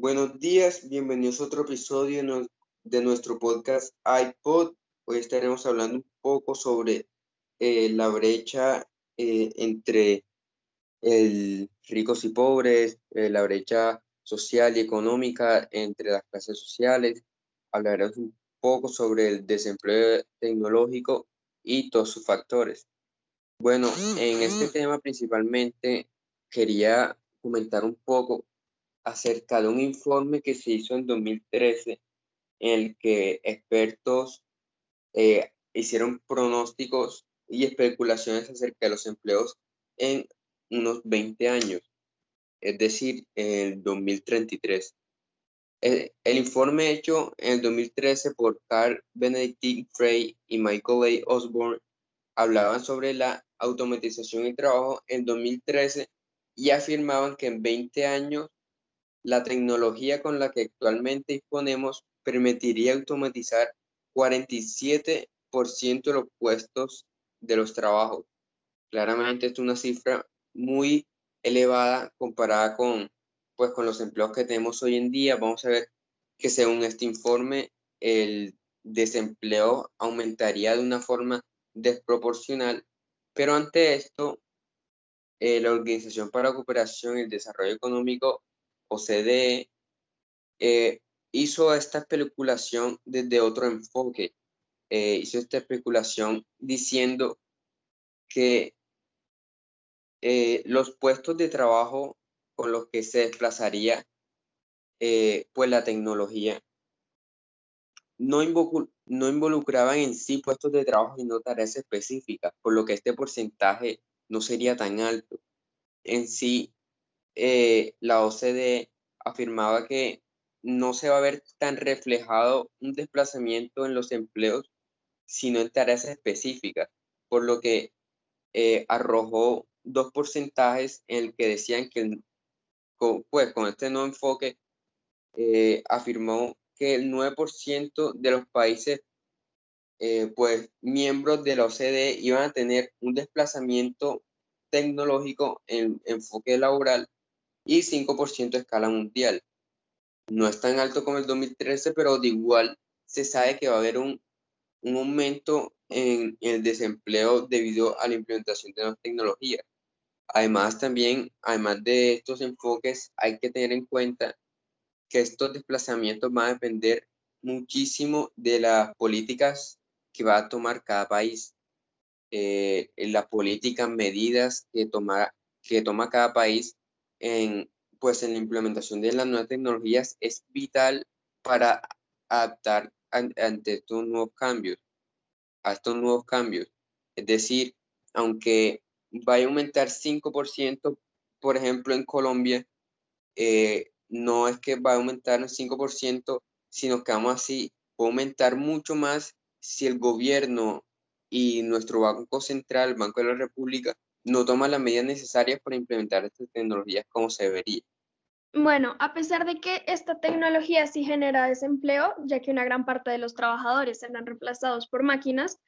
Buenos días, bienvenidos a otro episodio de nuestro podcast iPod. Hoy estaremos hablando un poco sobre eh, la brecha eh, entre el ricos y pobres, eh, la brecha social y económica entre las clases sociales. Hablaremos un poco sobre el desempleo tecnológico y todos sus factores. Bueno, en este tema principalmente quería comentar un poco acerca de un informe que se hizo en 2013 en el que expertos eh, hicieron pronósticos y especulaciones acerca de los empleos en unos 20 años, es decir, en el 2033. El, el, informe hecho en el 2013 por Carl Benedictine Frey y Michael A. Osborne hablaban sobre la automatización y trabajo en 2013 y afirmaban que en 20 años la tecnología con la que actualmente disponemos permitiría automatizar 47% de los puestos de los trabajos. Claramente es una cifra muy elevada comparada con, pues, con los empleos que tenemos hoy en día. Vamos a ver que según este informe, el desempleo aumentaría de una forma desproporcional, pero ante esto, eh, la Organización para la Cooperación y el Desarrollo Económico, OCDE, eh, hizo esta especulación desde otro enfoque. Eh, hizo esta especulación diciendo que los puestos de trabajo con los que se desplazaría pues la tecnología no, no involucraban en sí puestos de trabajo y no tareas específicas, por lo que este porcentaje no sería tan alto. En sí, eh, la OCDE afirmaba que no se va a ver tan reflejado un desplazamiento en los empleos, sino en tareas específicas, por lo que eh, arrojó dos porcentajes en el que decían que, pues con este nuevo enfoque, eh, afirmó que el 9% de los países eh, pues miembros de la OCDE iban a tener un desplazamiento tecnológico en enfoque laboral y 5% a escala mundial. No es tan alto como el 2013, pero de igual se sabe que va a haber un, un aumento en, el desempleo debido a la implementación de nuevas tecnologías. Además, también, además de estos enfoques, hay que tener en cuenta que estos desplazamientos van a depender muchísimo de las políticas que va a tomar cada país. Eh, las políticas, medidas que toma, que toma cada país en, pues en la implementación de las nuevas tecnologías es vital para adaptar ante estos nuevos cambios, a estos nuevos cambios. Es decir, aunque vaya a aumentar 5%, por ejemplo, en Colombia, eh, no es que va a aumentar un 5%, sino que vamos así, puede aumentar mucho más si el gobierno y nuestro Banco Central, Banco de la República, no toman las medidas necesarias para implementar estas tecnologías como se debería. Bueno, a pesar de que esta tecnología sí genera desempleo, ya que una gran parte de los trabajadores serán reemplazados por máquinas,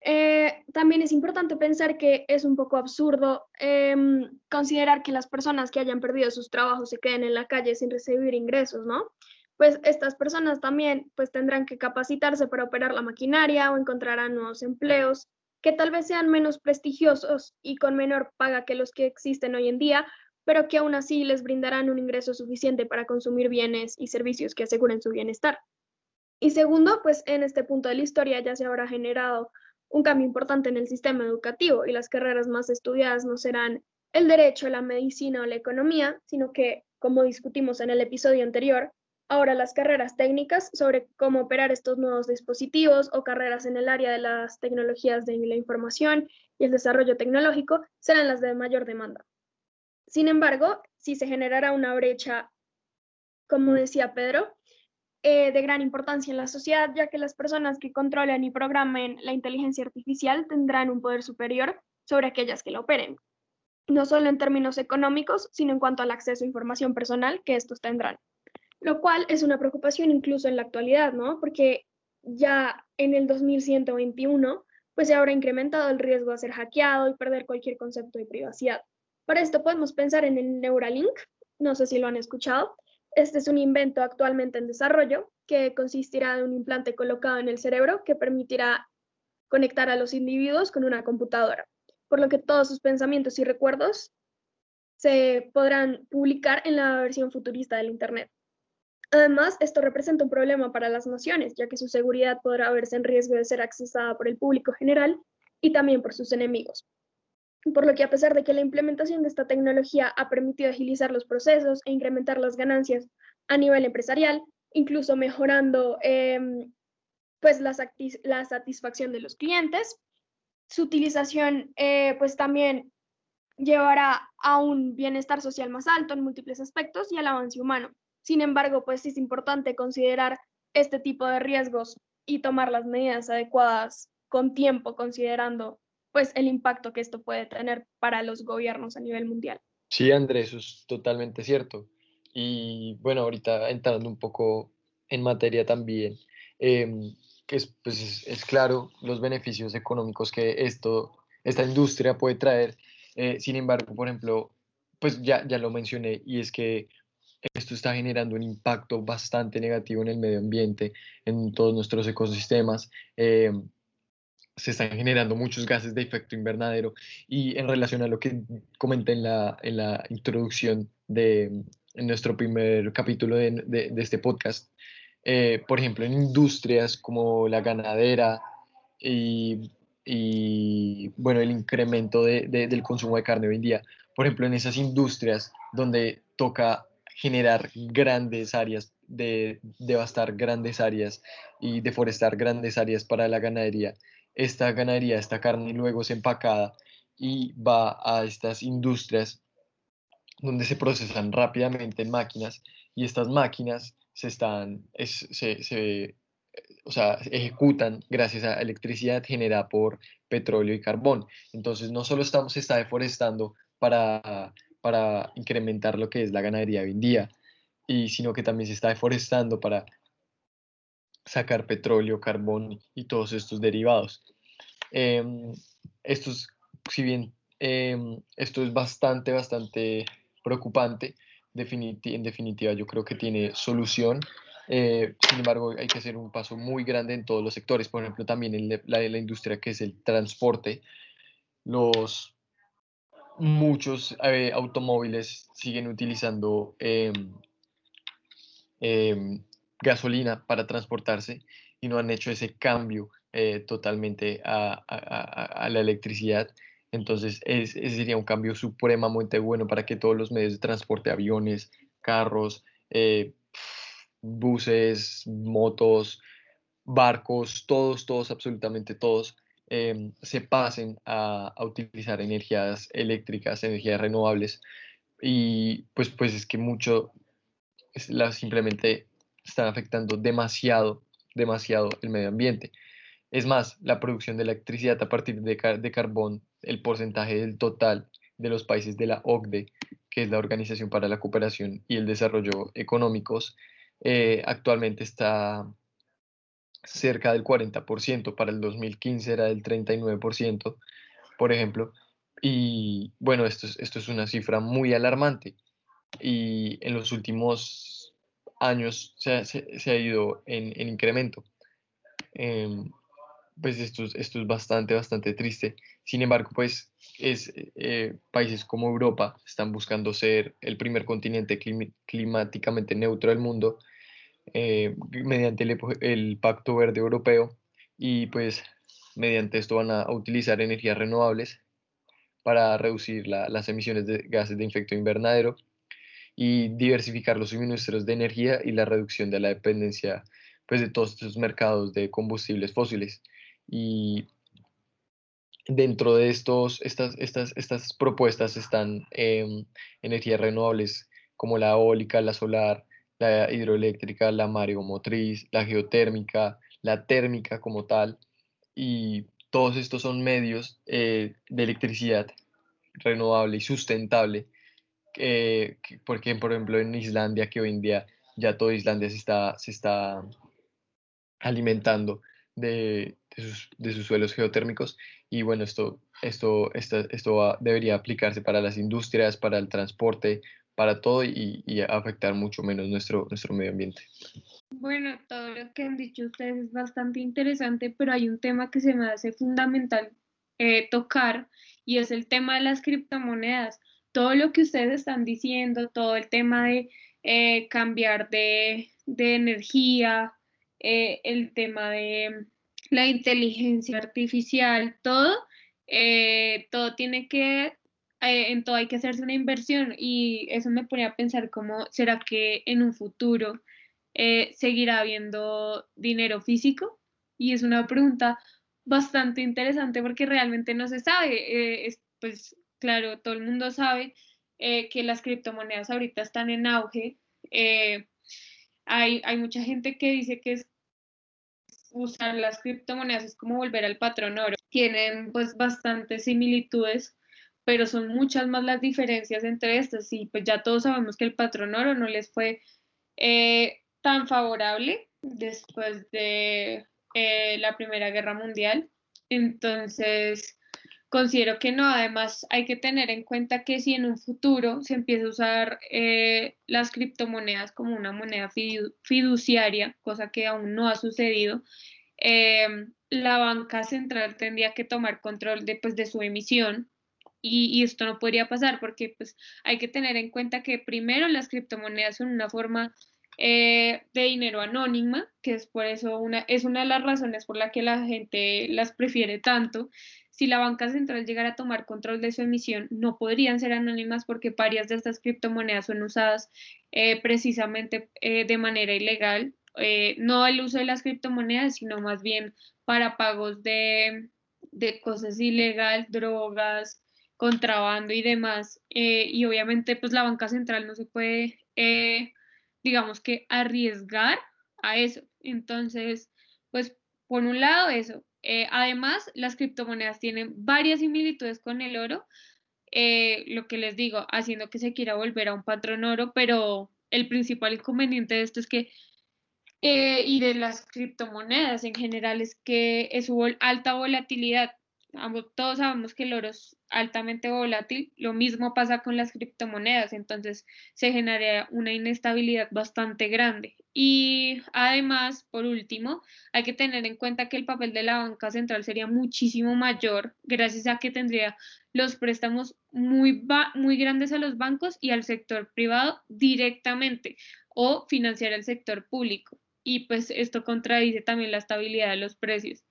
eh, también es importante pensar que es un poco absurdo em, considerar que las personas que hayan perdido sus trabajos se queden en la calle sin recibir ingresos, ¿no? Pues estas personas también pues tendrán que capacitarse para operar la maquinaria o encontrarán nuevos empleos que tal vez sean menos prestigiosos y con menor paga que los que existen hoy en día, pero que aún así les brindarán un ingreso suficiente para consumir bienes y servicios que aseguren su bienestar. Y segundo, pues en este punto de la historia ya se habrá generado un cambio importante en el sistema educativo y las carreras más estudiadas no serán el derecho, la medicina o la economía, sino que, como discutimos en el episodio anterior, ahora las carreras técnicas sobre cómo operar estos nuevos dispositivos o carreras en el área de las tecnologías de la información y el desarrollo tecnológico serán las de mayor demanda. Sin embargo, si se generará una brecha, como decía Pedro, eh, de gran importancia en la sociedad, ya que las personas que controlen y programen la inteligencia artificial tendrán un poder superior sobre aquellas que la operen, no solo en términos económicos, sino en cuanto al acceso a información personal que estos tendrán, lo cual es una preocupación incluso en la actualidad, ¿no? Porque ya en el 2121, pues se habrá incrementado el riesgo de ser hackeado y perder cualquier concepto de privacidad. Para esto podemos pensar en el Neuralink, no sé si lo han escuchado, Este es un invento actualmente en desarrollo que consistirá en un implante colocado en el cerebro que permitirá conectar a los individuos con una computadora, por lo que todos sus pensamientos y recuerdos se podrán publicar en la versión futurista del Internet. Además, esto representa un problema para las naciones, ya que su seguridad podrá verse en riesgo de ser accesada por el público general y también por sus enemigos. Por lo que a pesar de que la implementación de esta tecnología ha permitido agilizar los procesos e incrementar las ganancias a nivel empresarial, incluso mejorando em, pues la, satisfacción de los clientes, su utilización eh, pues también llevará a un bienestar social más alto en múltiples aspectos y al avance humano. Sin embargo, pues es importante considerar este tipo de riesgos y tomar las medidas adecuadas con tiempo, considerando pues el impacto que esto puede tener para los gobiernos a nivel mundial. Sí, Andrés, eso es totalmente cierto. Y bueno, ahorita entrando un poco en materia también, em, es, pues es, claro los beneficios económicos que esto, esta industria puede traer. Eh, sin embargo, por ejemplo, pues ya, ya lo mencioné, y es que esto está generando un impacto bastante negativo en el medio ambiente, en todos nuestros ecosistemas. Em, se están generando muchos gases de efecto invernadero y en relación a lo que comenté en la, en la introducción de en nuestro primer capítulo de, de, este podcast, eh, por ejemplo, en industrias como la ganadera y, y bueno, el incremento de, del consumo de carne hoy en día, por ejemplo, en esas industrias donde toca generar grandes áreas, de devastar grandes áreas y deforestar grandes áreas para la ganadería, esta ganadería, esta carne luego es empacada y va a estas industrias donde se procesan rápidamente en máquinas y estas máquinas se están, se, o sea, ejecutan gracias a electricidad generada por petróleo y carbón. Entonces, no solo estamos, está deforestando para, para incrementar lo que es la ganadería hoy en día, y, sino que también se está deforestando para sacar petróleo, carbón y todos estos derivados. Em, estos, si bien em, esto es bastante, bastante preocupante, en definitiva yo creo que tiene solución. Eh, sin embargo, hay que hacer un paso muy grande en todos los sectores, por ejemplo, también en la, la industria que es el transporte. Los muchos eh, automóviles siguen utilizando em, gasolina para transportarse y no han hecho ese cambio eh, totalmente a, la electricidad. Entonces, ese sería un cambio supremamente bueno para que todos los medios de transporte, aviones, carros, eh, buses, motos, barcos, todos, todos, absolutamente todos, em, se pasen a, utilizar energías eléctricas, energías renovables. Y pues, pues es que mucho, simplemente están afectando demasiado, demasiado el medio ambiente. Es más, la producción de electricidad a partir de, carbón, el porcentaje del total de los países de la OCDE, que es la Organización para la Cooperación y el Desarrollo Económicos, eh, actualmente está cerca del 40%, para el 2015 era del 39%, por ejemplo, y bueno, esto es, esto es una cifra muy alarmante y en los últimos años se ha, ido en, incremento. Em, pues esto, esto es bastante, bastante triste. Sin embargo, pues es, eh, países como Europa están buscando ser el primer continente climáticamente neutro del mundo eh, mediante el, Pacto Verde Europeo y pues mediante esto van a, utilizar energías renovables para reducir las emisiones de gases de efecto invernadero y diversificar los suministros de energía y la reducción de la dependencia pues, de todos estos mercados de combustibles fósiles. Y dentro de estos, estas, estas, estas propuestas están em, energías renovables como la eólica, la solar, la hidroeléctrica, la mareomotriz, la geotérmica, la térmica como tal. Y todos estos son medios eh, de electricidad renovable y sustentable. Porque, por ejemplo, en Islandia, que hoy en día ya toda Islandia se está, se está alimentando de, de sus, suelos geotérmicos y bueno, esto, esto, esto, esto debería aplicarse para las industrias, para el transporte, para todo y, afectar mucho menos nuestro, nuestro medio ambiente. Bueno, todo lo que han dicho ustedes es bastante interesante, pero hay un tema que se me hace fundamental eh, tocar y es el tema de las criptomonedas. Todo lo que ustedes están diciendo, todo el tema de eh, cambiar de, energía, eh, el tema de la inteligencia artificial, todo, todo tiene que, en todo hay que hacerse una inversión y eso me pone a pensar cómo será que en un futuro seguirá habiendo dinero físico y es una pregunta bastante interesante porque realmente no se sabe. Eh, pues claro, todo el mundo sabe eh, que las criptomonedas ahorita están en auge. Eh, hay, hay mucha gente que dice que usar las criptomonedas es como volver al patrón oro. Tienen pues bastantes similitudes, pero son muchas más las diferencias entre estas. Y pues ya todos sabemos que el patrón oro no les fue tan favorable después de eh, la Primera Guerra Mundial. Entonces, considero que no. Además, hay que tener en cuenta que si en un futuro se empieza a usar eh, las criptomonedas como una moneda fiduciaria, cosa que aún no ha sucedido, la banca central tendría que tomar control de, pues, de su emisión. Y, y, esto no podría pasar porque pues, hay que tener en cuenta que primero las criptomonedas son una forma eh, de dinero anónima, que es por eso una, es una de las razones por la que la gente las prefiere tanto. Si la banca central llegara a tomar control de su emisión, no podrían ser anónimas porque varias de estas criptomonedas son usadas eh, precisamente eh, de manera ilegal. no el uso de las criptomonedas, sino más bien para pagos de, de cosas ilegal, drogas, contrabando y demás. y obviamente, pues la banca central no se puede digamos que arriesgar a eso. Entonces, pues por un lado eso. Eh, además, las criptomonedas tienen varias similitudes con el oro, eh, lo que les digo, haciendo que se quiera volver a un patrón oro, pero el principal inconveniente de esto es que, eh, y de las criptomonedas en general, es que es su alta volatilidad todos sabemos que el oro es altamente volátil, lo mismo pasa con las criptomonedas, entonces se genera una inestabilidad bastante grande. Y además, por último, hay que tener en cuenta que el papel de la banca central sería muchísimo mayor gracias a que tendría los préstamos muy, muy grandes a los bancos y al sector privado directamente o financiar al sector público. Y pues esto contradice también la estabilidad de los precios.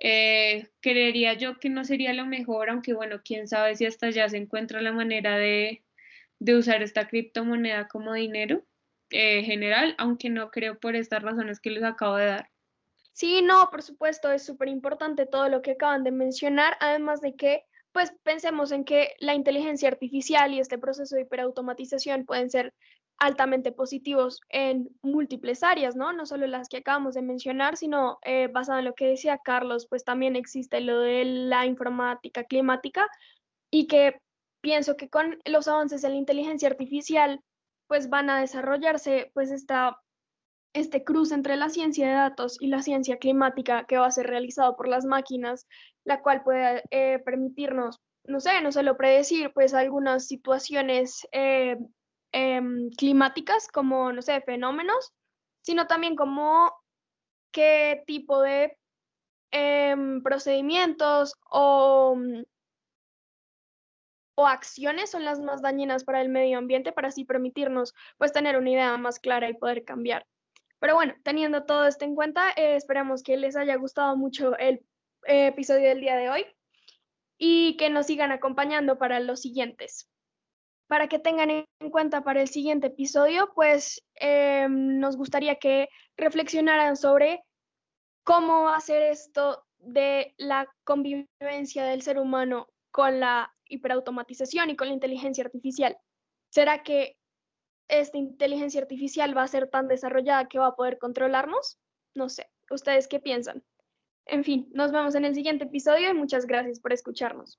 Eh, creería yo que no sería lo mejor, aunque bueno, quién sabe si hasta ya se encuentra la manera de, usar esta criptomoneda como dinero eh, general, aunque no creo por estas razones que les acabo de dar. Sí, no, por supuesto, es súper importante todo lo que acaban de mencionar, además de que, pues pensemos en que la inteligencia artificial y este proceso de hiperautomatización pueden ser altamente positivos en múltiples áreas, ¿no? No solo las que acabamos de mencionar, sino eh, basado en lo que decía Carlos, pues también existe lo de la informática climática y que pienso que con los avances en la inteligencia artificial, pues van a desarrollarse pues esta, este cruce entre la ciencia de datos y la ciencia climática que va a ser realizado por las máquinas, la cual puede eh, permitirnos no sé, no solo predecir pues algunas situaciones eh, Em, climáticas, como, no sé, fenómenos, sino también como qué tipo de em, procedimientos o, mm, o acciones son las más dañinas para el medio ambiente para así permitirnos pues tener una idea más clara y poder cambiar. Pero bueno, teniendo todo esto en cuenta, eh, esperamos que les haya gustado mucho el episodio del día de hoy y que nos sigan acompañando para los siguientes para que tengan en cuenta para el siguiente episodio, pues em, nos gustaría que reflexionaran sobre cómo hacer esto de la convivencia del ser humano con la hiperautomatización y con la inteligencia artificial. ¿Será que esta inteligencia artificial va a ser tan desarrollada que va a poder controlarnos? No sé, ¿ustedes qué piensan? En fin, nos vemos en el siguiente episodio y muchas gracias por escucharnos.